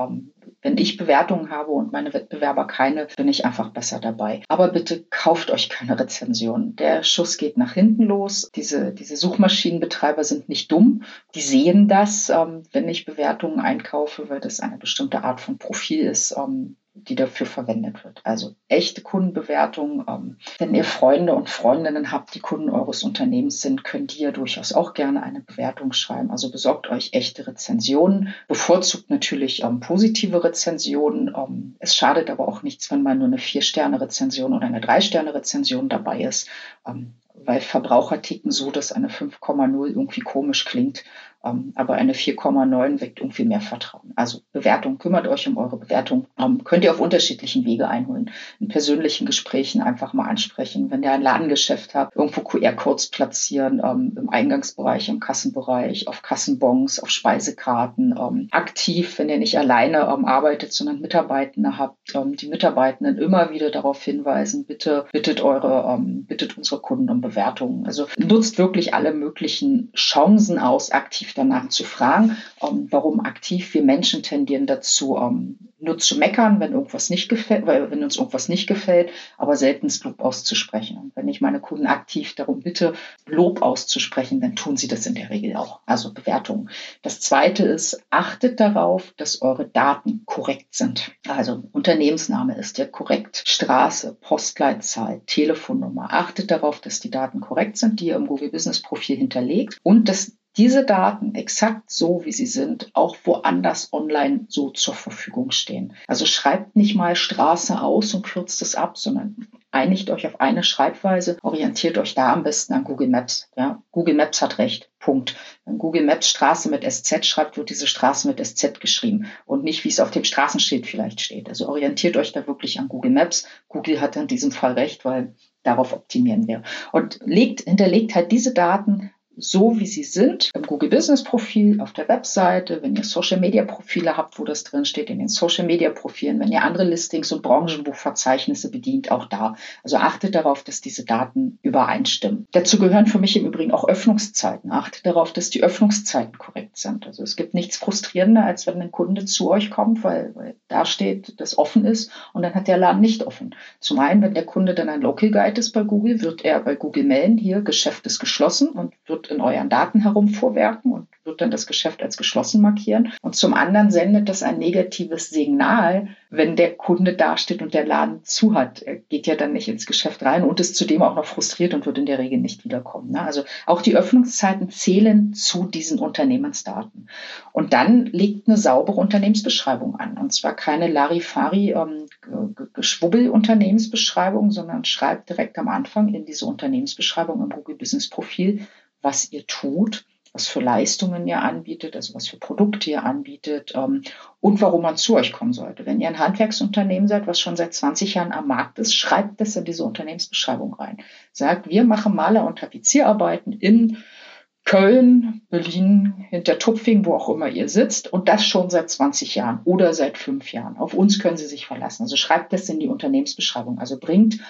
Wenn ich Bewertungen habe und meine Wettbewerber keine, bin ich einfach besser dabei. Aber bitte kauft euch keine Rezension. Der Schuss geht nach hinten los. Diese, diese Suchmaschinenbetreiber sind nicht dumm. Die sehen das, ähm, wenn ich Bewertungen einkaufe, weil das eine bestimmte Art von Profil ist. Ähm, die dafür verwendet wird. Also echte Kundenbewertung. Ähm, wenn ihr Freunde und Freundinnen habt, die Kunden eures Unternehmens sind, könnt ihr durchaus auch gerne eine Bewertung schreiben. Also besorgt euch echte Rezensionen. Bevorzugt natürlich ähm, positive Rezensionen. Ähm, es schadet aber auch nichts, wenn mal nur eine Vier-Sterne-Rezension oder eine Drei-Sterne-Rezension dabei ist. Ähm, weil Verbraucher ticken so, dass eine 5,0 irgendwie komisch klingt. Ähm, aber eine 4,9 weckt irgendwie mehr Vertrauen. Also Bewertung, kümmert euch um eure Bewertung. Ähm, könnt ihr auf unterschiedlichen Wege einholen. In persönlichen Gesprächen einfach mal ansprechen. Wenn ihr ein Ladengeschäft habt, irgendwo QR-Codes platzieren, ähm, im Eingangsbereich, im Kassenbereich, auf Kassenbons, auf Speisekarten. Aktiv, wenn ihr nicht alleine arbeitet, sondern Mitarbeitende habt, die Mitarbeitenden immer wieder darauf hinweisen, bitte bittet eure, bittet unsere Kunden um Bewertungen. Also nutzt wirklich alle möglichen Chancen aus, aktiv aktiv danach zu fragen, ähm, warum aktiv wir Menschen tendieren dazu, ähm, nur zu meckern, wenn irgendwas nicht gefällt, wenn uns irgendwas nicht gefällt, aber selten Lob auszusprechen. Und wenn ich meine Kunden aktiv darum bitte, Lob auszusprechen, dann tun sie das in der Regel auch. Also Bewertungen. Das zweite ist, achtet darauf, dass eure Daten korrekt sind. Also Unternehmensname ist ja korrekt, Straße, Postleitzahl, Telefonnummer. Achtet darauf, dass die Daten korrekt sind, die ihr im Google Business Profil hinterlegt und dass diese Daten exakt so, wie sie sind, auch woanders online so zur Verfügung stehen. Also schreibt nicht mal Straße aus und kürzt es ab, sondern einigt euch auf eine Schreibweise, orientiert euch da am besten an Google Maps. Ja, Google Maps hat recht. Punkt. Wenn Google Maps Straße mit SZ schreibt, wird diese Straße mit SZ geschrieben und nicht, wie es auf dem Straßenschild vielleicht steht. Also orientiert euch da wirklich an Google Maps. Google hat in diesem Fall recht, weil darauf optimieren wir. Und legt, hinterlegt halt diese Daten so wie sie sind, im Google Business Profil, auf der Webseite, wenn ihr Social Media Profile habt, wo das drin steht, in den Social Media Profilen, wenn ihr andere Listings und Branchenbuchverzeichnisse bedient, auch da. Also achtet darauf, dass diese Daten übereinstimmen. Dazu gehören für mich im Übrigen auch Öffnungszeiten. Achtet darauf, dass die Öffnungszeiten korrekt sind. Also es gibt nichts frustrierender, als wenn ein Kunde zu euch kommt, weil, weil da steht, dass offen ist und dann hat der Laden nicht offen. Zum einen, wenn der Kunde dann ein Local Guide ist bei Google, wird er bei Google melden, hier Geschäft ist geschlossen und wird in euren Daten herumvorwerken und wird dann das Geschäft als geschlossen markieren. Und zum anderen sendet das ein negatives Signal, wenn der Kunde dasteht und der Laden zu hat. Er geht ja dann nicht ins Geschäft rein und ist zudem auch noch frustriert und wird in der Regel nicht wiederkommen. Ne? Also auch die Öffnungszeiten zählen zu diesen Unternehmensdaten. Und dann liegt eine saubere Unternehmensbeschreibung an. Und zwar keine Larifari ähm, sondern schreibt direkt am Anfang in diese Unternehmensbeschreibung im Google Business Profil, was ihr tut, was für Leistungen ihr anbietet, also was für Produkte ihr anbietet ähm, und warum man zu euch kommen sollte. Wenn ihr ein Handwerksunternehmen seid, was schon seit 20 Jahren am Markt ist, schreibt das in diese Unternehmensbeschreibung rein. Sagt, wir machen Maler- und Tapezierarbeiten in Köln, Berlin, hinter Tupfing, wo auch immer ihr sitzt und das schon seit 20 Jahren oder seit fünf Jahren. Auf uns können Sie sich verlassen. Also schreibt das in die Unternehmensbeschreibung. Also bringt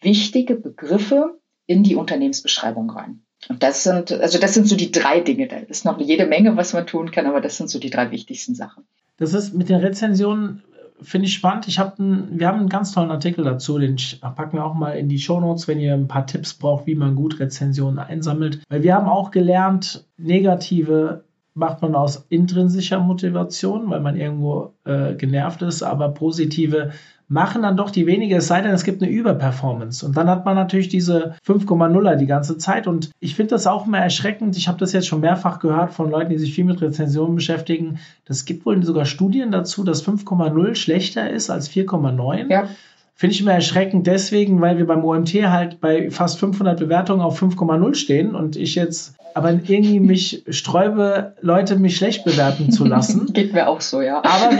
wichtige Begriffe in die Unternehmensbeschreibung rein. Das sind, also das sind so die drei Dinge. Da ist noch jede Menge, was man tun kann, aber das sind so die drei wichtigsten Sachen. Das ist mit den Rezensionen, finde ich spannend. Ich habe einen, wir haben einen ganz tollen Artikel dazu, den packen wir auch mal in die Show Notes, wenn ihr ein paar Tipps braucht, wie man gut Rezensionen einsammelt. Weil wir haben auch gelernt, negative macht man aus intrinsischer Motivation, weil man irgendwo äh, genervt ist, aber positive machen dann doch die weniger, es sei denn, es gibt eine Überperformance. Und dann hat man natürlich diese 5,0er die ganze Zeit. Und ich finde das auch immer erschreckend. Ich habe das jetzt schon mehrfach gehört von Leuten, die sich viel mit Rezensionen beschäftigen. Das gibt wohl sogar Studien dazu, dass 5,0 schlechter ist als 4,9. Ja. Finde ich immer erschreckend deswegen, weil wir beim OMT halt bei fast 500 Bewertungen auf 5,0 stehen und ich jetzt aber irgendwie mich sträube, Leute mich schlecht bewerten zu lassen. Geht mir auch so, ja. Aber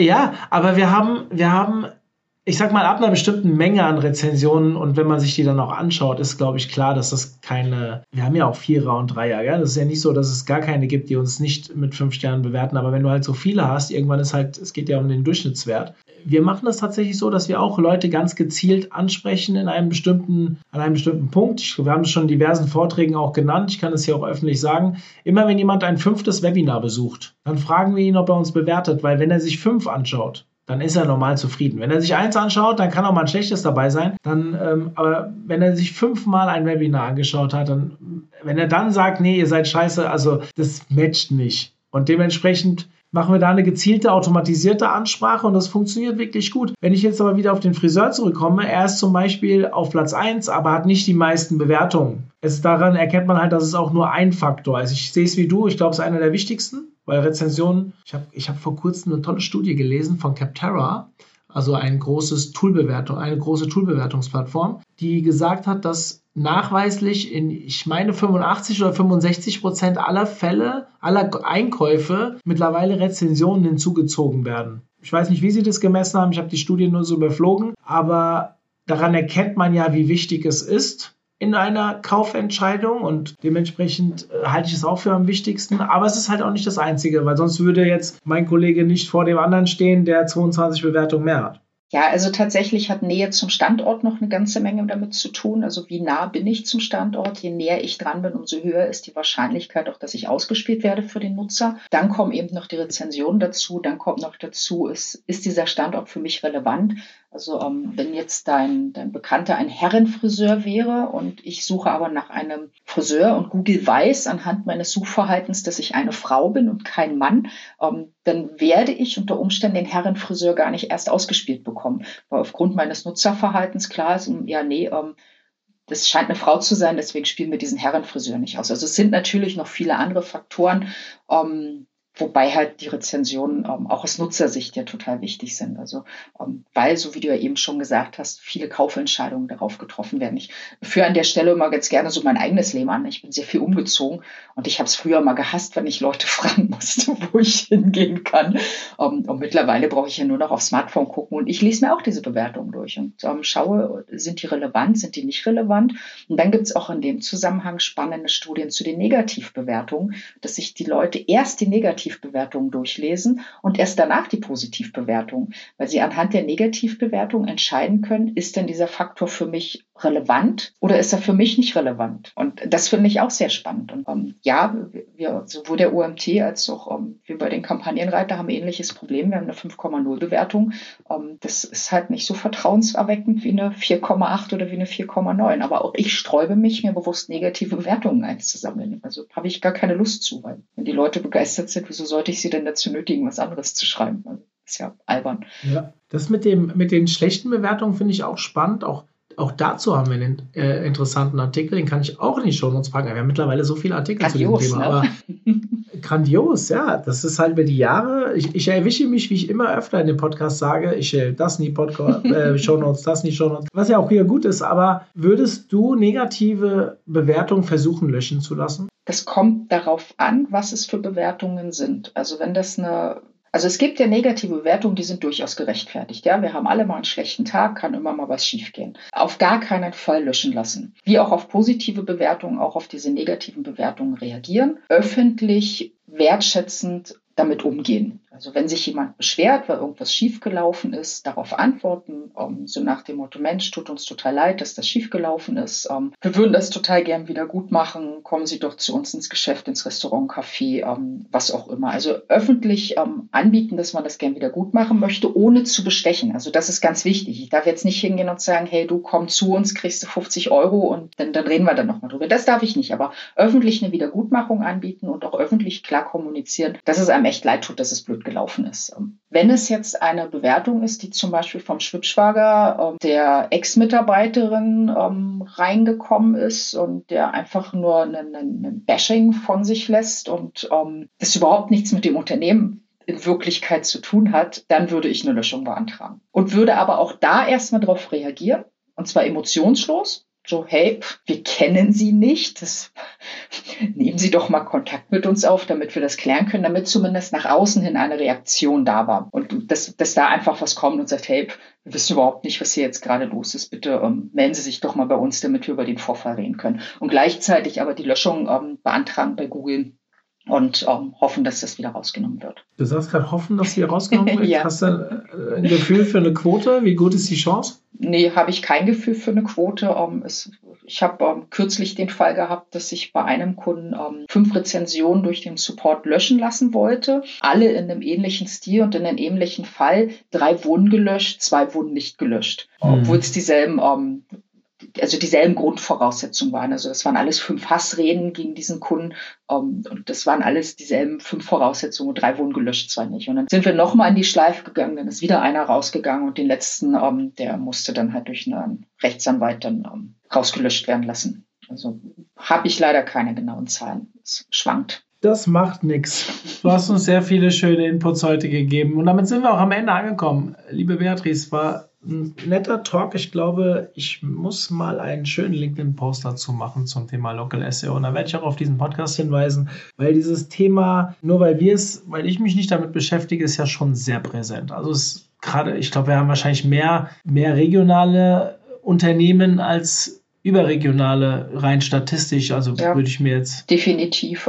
ja, aber wir haben, wir haben, ich sag mal, ab einer bestimmten Menge an Rezensionen und wenn man sich die dann auch anschaut, ist, glaube ich, klar, dass das keine, wir haben ja auch Vierer und Dreier, gell? Das ist ja nicht so, dass es gar keine gibt, die uns nicht mit fünf Sternen bewerten, aber wenn du halt so viele hast, irgendwann ist halt, es geht ja um den Durchschnittswert. Wir machen das tatsächlich so, dass wir auch Leute ganz gezielt ansprechen in einem bestimmten, an einem bestimmten Punkt. Ich, wir haben es schon in diversen Vorträgen auch genannt. Ich kann es hier auch öffentlich sagen. Immer wenn jemand ein fünftes Webinar besucht, dann fragen wir ihn, ob er uns bewertet, weil wenn er sich fünf anschaut, dann ist er normal zufrieden. Wenn er sich eins anschaut, dann kann auch mal ein schlechtes dabei sein. Dann, ähm, aber wenn er sich fünfmal ein Webinar angeschaut hat, dann, wenn er dann sagt, nee, ihr seid scheiße, also das matcht nicht. Und dementsprechend machen wir da eine gezielte automatisierte Ansprache und das funktioniert wirklich gut. Wenn ich jetzt aber wieder auf den Friseur zurückkomme, er ist zum Beispiel auf Platz 1, aber hat nicht die meisten Bewertungen. Es daran erkennt man halt, dass es auch nur ein Faktor ist. Ich sehe es wie du, ich glaube, es ist einer der wichtigsten, weil Rezensionen, ich habe ich hab vor kurzem eine tolle Studie gelesen von Capterra, also ein großes Toolbewertung, eine große Toolbewertungsplattform, die gesagt hat, dass nachweislich in, ich meine, 85 oder 65 Prozent aller Fälle, aller Einkäufe mittlerweile Rezensionen hinzugezogen werden. Ich weiß nicht, wie sie das gemessen haben, ich habe die Studie nur so überflogen, aber daran erkennt man ja, wie wichtig es ist in einer Kaufentscheidung und dementsprechend äh, halte ich es auch für am wichtigsten. Aber es ist halt auch nicht das Einzige, weil sonst würde jetzt mein Kollege nicht vor dem anderen stehen, der 22 Bewertungen mehr hat. Ja, also tatsächlich hat Nähe zum Standort noch eine ganze Menge damit zu tun. Also wie nah bin ich zum Standort? Je näher ich dran bin, umso höher ist die Wahrscheinlichkeit auch, dass ich ausgespielt werde für den Nutzer. Dann kommen eben noch die Rezensionen dazu. Dann kommt noch dazu, ist, ist dieser Standort für mich relevant? Also ähm, wenn jetzt dein, dein Bekannter ein Herrenfriseur wäre und ich suche aber nach einem Friseur und Google weiß anhand meines Suchverhaltens, dass ich eine Frau bin und kein Mann, ähm, dann werde ich unter Umständen den Herrenfriseur gar nicht erst ausgespielt bekommen. Weil aufgrund meines Nutzerverhaltens klar ist, ja, nee, ähm, das scheint eine Frau zu sein, deswegen spielen wir diesen Herrenfriseur nicht aus. Also es sind natürlich noch viele andere Faktoren, ähm, wobei halt die Rezensionen ähm, auch aus Nutzersicht ja total wichtig sind. Also ähm, weil, so wie du ja eben schon gesagt hast, viele Kaufentscheidungen darauf getroffen werden. Ich führe an der Stelle immer ganz gerne so mein eigenes Leben an. Ich bin sehr viel umgezogen und ich habe es früher mal gehasst, wenn ich Leute fragen musste, wo ich hingehen kann. Ähm, und mittlerweile brauche ich ja nur noch aufs Smartphone gucken und ich lese mir auch diese Bewertungen durch und um, schaue, sind die relevant, sind die nicht relevant. Und dann gibt es auch in dem Zusammenhang spannende Studien zu den Negativbewertungen, dass sich die Leute erst die Negativbewertungen durchlesen und erst danach die Positivbewertungen, weil sie anhand der Negativbewertung entscheiden können, ist denn dieser Faktor für mich relevant oder ist er für mich nicht relevant? Und das finde ich auch sehr spannend. Und um, ähm, ja, wir, sowohl der UMT als auch um, ähm, wir bei den Kampagnenreiter haben ein ähnliches Problem. Wir haben eine 5,0 Bewertung. Um, ähm, das ist halt nicht so vertrauenserweckend wie eine 4,8 oder wie eine 4,9. Aber auch ich sträube mich, mir bewusst negative Bewertungen einzusammeln. Also habe ich gar keine Lust zu, weil wenn die Leute begeistert sind, wieso sollte ich sie denn dazu nötigen, was anderes zu schreiben? Also, ist ja albern. Ja, das mit, dem, mit den schlechten Bewertungen finde ich auch spannend. Auch auch dazu haben wir einen äh, interessanten Artikel, den kann ich auch in die Show Notes packen. Wir haben mittlerweile so viele Artikel grandios, zu diesem Thema. Ne? Aber grandios, ja. Das ist halt über die Jahre. Ich, ich, erwische mich, wie ich immer öfter in dem Podcast sage, ich äh, das nie Podcast, äh, Show Notes, das nie Show Notes. Was ja auch wieder gut ist, aber würdest du negative Bewertungen versuchen löschen zu lassen? Das kommt darauf an, was es für Bewertungen sind. Also wenn das eine also es gibt ja negative Bewertungen, die sind durchaus gerechtfertigt. Ja, wir haben alle mal einen schlechten Tag, kann immer mal was schiefgehen. Auf gar keinen Fall löschen lassen. Wie auch auf positive Bewertungen, auch auf diese negativen Bewertungen reagieren. Öffentlich, wertschätzend damit umgehen. Also wenn sich jemand beschwert, weil irgendwas schiefgelaufen ist, darauf antworten, um, ähm, so nach dem Motto, Mensch, tut uns total leid, dass das schiefgelaufen ist. Um, ähm, wir würden das total gern wieder gut machen. Kommen Sie doch zu uns ins Geschäft, ins Restaurant, Café, um, ähm, was auch immer. Also öffentlich anbieten, dass man das gern wieder gut machen möchte, ohne zu bestechen. Also das ist ganz wichtig. Ich darf jetzt nicht hingehen und sagen, hey, du komm zu uns, kriegst du 50 Euro und dann, dann reden wir dann nochmal drüber. Das darf ich nicht, aber öffentlich eine Wiedergutmachung anbieten und auch öffentlich klar kommunizieren, dass es einem echt leid tut, dass es blöd gelaufen ist. Wenn es jetzt eine Bewertung ist, die zum Beispiel vom Schwibschwager äh, der Ex-Mitarbeiterin ähm, reingekommen ist und der einfach nur einen Bashing von sich lässt und ähm, das überhaupt nichts mit dem Unternehmen in Wirklichkeit zu tun hat, dann würde ich eine Löschung beantragen. Und würde aber auch da erstmal darauf reagieren, und zwar emotionslos so, hey, wir kennen Sie nicht. Das, nehmen Sie doch mal Kontakt mit uns auf, damit wir das klären können, damit zumindest nach außen hin eine Reaktion da war. Und dass, dass da einfach was kommt und sagt, hey, wir wissen überhaupt nicht, was hier jetzt gerade los ist. Bitte ähm, melden Sie sich doch mal bei uns, damit wir über den Vorfall reden können. Und gleichzeitig aber die Löschung ähm, beantragen bei Google und ähm, hoffen, dass das wieder rausgenommen wird. Du sagst gerade hoffen, dass sie rausgenommen wird. ja. Hast du äh, ein Gefühl für eine Quote? Wie gut ist die Chance? Nee, habe ich kein Gefühl für eine Quote. Ähm, es, ich habe ähm, kürzlich den Fall gehabt, dass ich bei einem Kunden ähm, fünf Rezensionen durch den Support löschen lassen wollte. Alle in einem ähnlichen Stil und in einem ähnlichen Fall. Drei wurden gelöscht, zwei wurden nicht gelöscht. Mhm. Obwohl es dieselben ähm, also dieselben Grundvoraussetzungen waren. Also das waren alles fünf Hassreden gegen diesen Kunden um, und das waren alles dieselben fünf Voraussetzungen und drei wurden gelöscht, zwei nicht. Und dann sind wir nochmal in die Schleife gegangen, dann ist wieder einer rausgegangen und den letzten, um, der musste dann halt durch einen Rechtsanwalt dann um, rausgelöscht werden lassen. Also habe ich leider keine genauen Zahlen. Es schwankt. Das macht nichts. Du hast uns sehr viele schöne Inputs heute gegeben. Und damit sind wir auch am Ende angekommen. Liebe Beatrice, war ein netter Talk. Ich glaube, ich muss mal einen schönen LinkedIn-Post dazu machen zum Thema Local SEO. Und da werde ich auch auf diesen Podcast hinweisen, weil dieses Thema, nur weil wir es, weil ich mich nicht damit beschäftige, ist ja schon sehr präsent. Also es gerade, ich glaube, wir haben wahrscheinlich mehr, mehr regionale Unternehmen als überregionale, rein statistisch, also ja, würde ich mir jetzt. Definitiv.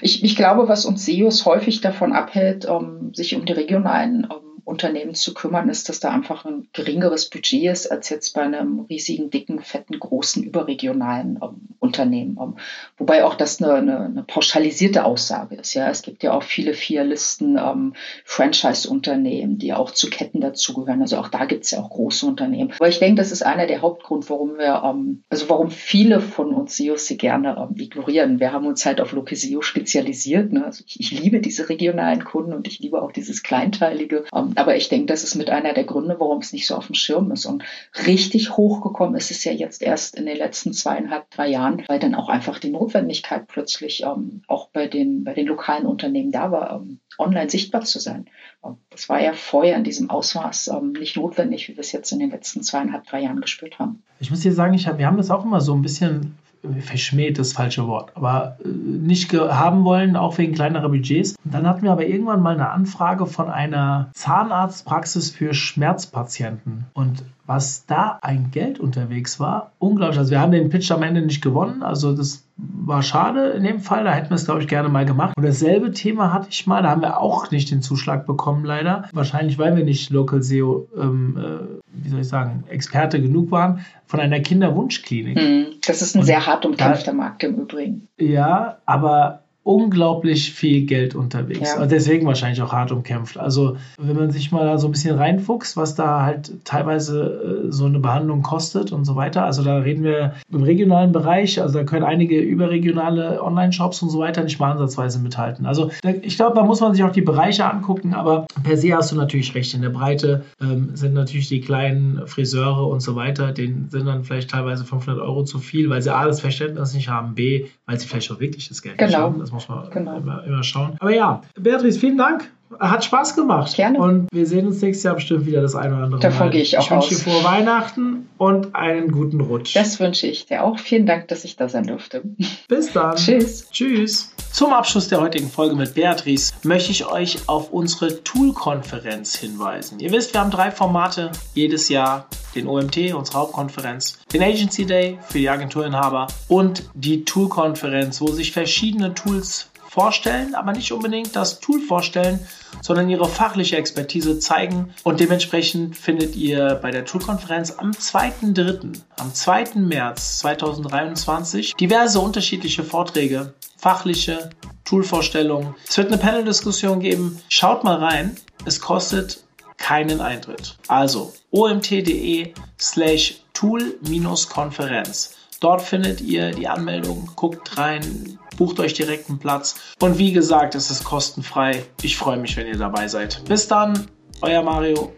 Ich, ich, glaube, was uns SEOs häufig davon abhält, um, sich um die regionalen um, Unternehmen zu kümmern, ist, dass da einfach ein geringeres Budget ist als jetzt bei einem riesigen, dicken, fetten, großen, überregionalen ähm, Unternehmen. Ähm, wobei auch das eine, eine, eine, pauschalisierte Aussage ist. Ja, es gibt ja auch viele Vierlisten ähm, Franchise-Unternehmen, die auch zu Ketten dazugehören. Also auch da gibt es ja auch große Unternehmen. Aber ich denke, das ist einer der Hauptgrund, warum wir, ähm, also warum viele von uns SEOs sie gerne ähm, ignorieren. Wir haben uns halt auf Local SEO spezialisiert. Ne? Also ich, ich, liebe diese regionalen Kunden und ich liebe auch dieses kleinteilige. Aber ich denke, das ist mit einer der Gründe, warum es nicht so auf dem Schirm ist. Und richtig hochgekommen ist es ja jetzt erst in den letzten zweieinhalb, drei Jahren, weil dann auch einfach die Notwendigkeit plötzlich ähm, auch bei den, bei den lokalen Unternehmen da war, ähm, online sichtbar zu sein. Das war ja vorher in diesem Ausmaß ähm, nicht notwendig, wie wir es jetzt in den letzten zweieinhalb, drei Jahren gespürt haben. Ich muss dir sagen, ich hab, wir haben das auch immer so ein bisschen verschmäht das falsche Wort, aber äh, nicht haben wollen, auch wegen kleinerer Budgets. Und dann hatten wir aber irgendwann mal eine Anfrage von einer Zahnarztpraxis für Schmerzpatienten. Und was da ein Geld unterwegs war, unglaublich. Also wir haben den Pitch am Ende nicht gewonnen, also das war schade in dem Fall, da hätten wir es, glaube ich, gerne mal gemacht. Und dasselbe Thema hatte ich mal, da haben wir auch nicht den Zuschlag bekommen, leider. Wahrscheinlich, weil wir nicht Local SEO, ähm, äh, wie soll ich sagen, Experte genug waren, von einer Kinderwunschklinik. Hm, das ist ein Und sehr hart umkämpfter Markt im Übrigen. Ja, aber unglaublich viel Geld unterwegs. Ja. Deswegen wahrscheinlich auch hart umkämpft. Also wenn man sich mal da so ein bisschen reinfuchst, was da halt teilweise äh, so eine Behandlung kostet und so weiter. Also da reden wir im regionalen Bereich, also da können einige überregionale Online-Shops und so weiter nicht mal ansatzweise mithalten. Also ich glaube, da muss man sich auch die Bereiche angucken, aber per se hast du natürlich recht. In der Breite ähm, sind natürlich die kleinen Friseure und so weiter, denen sind dann vielleicht teilweise 500 Euro zu viel, weil sie A, das Verständnis nicht haben, B, weil sie vielleicht auch wirklich das Geld genau. nicht haben. Das muss man genau. immer, immer schauen. Aber ja, Beatrice, vielen Dank. Hat Spaß gemacht. Gerne. Und wir sehen uns nächstes Jahr bestimmt wieder das eine oder andere Davon Mal. gehe ich auch Ich wünsche dir frohe Weihnachten und einen guten Rutsch. Das wünsche ich dir auch. Vielen Dank, dass ich da sein durfte. Bis dann. Tschüss. Tschüss. Zum Abschluss der heutigen Folge mit Beatrice möchte ich euch auf unsere Tool-Konferenz hinweisen. Ihr wisst, wir haben drei Formate jedes Jahr. Den OMT, unsere Hauptkonferenz, den Agency Day für die Agenturinhaber und die Tool-Konferenz, wo sich verschiedene Tools vorstellen, aber nicht unbedingt das Tool vorstellen, sondern ihre fachliche Expertise zeigen. Und dementsprechend findet ihr bei der Tool-Konferenz am 2.3., am 2. März 2023 diverse unterschiedliche Vorträge, fachliche Toolvorstellungen. Es wird eine Panel-Diskussion geben. Schaut mal rein. Es kostet keinen Eintritt. Also omt.de slash tool-konferenz. Dort findet ihr die Anmeldung, guckt rein, bucht euch direkt einen Platz. Und wie gesagt, es ist kostenfrei. Ich freue mich, wenn ihr dabei seid. Bis dann, euer Mario.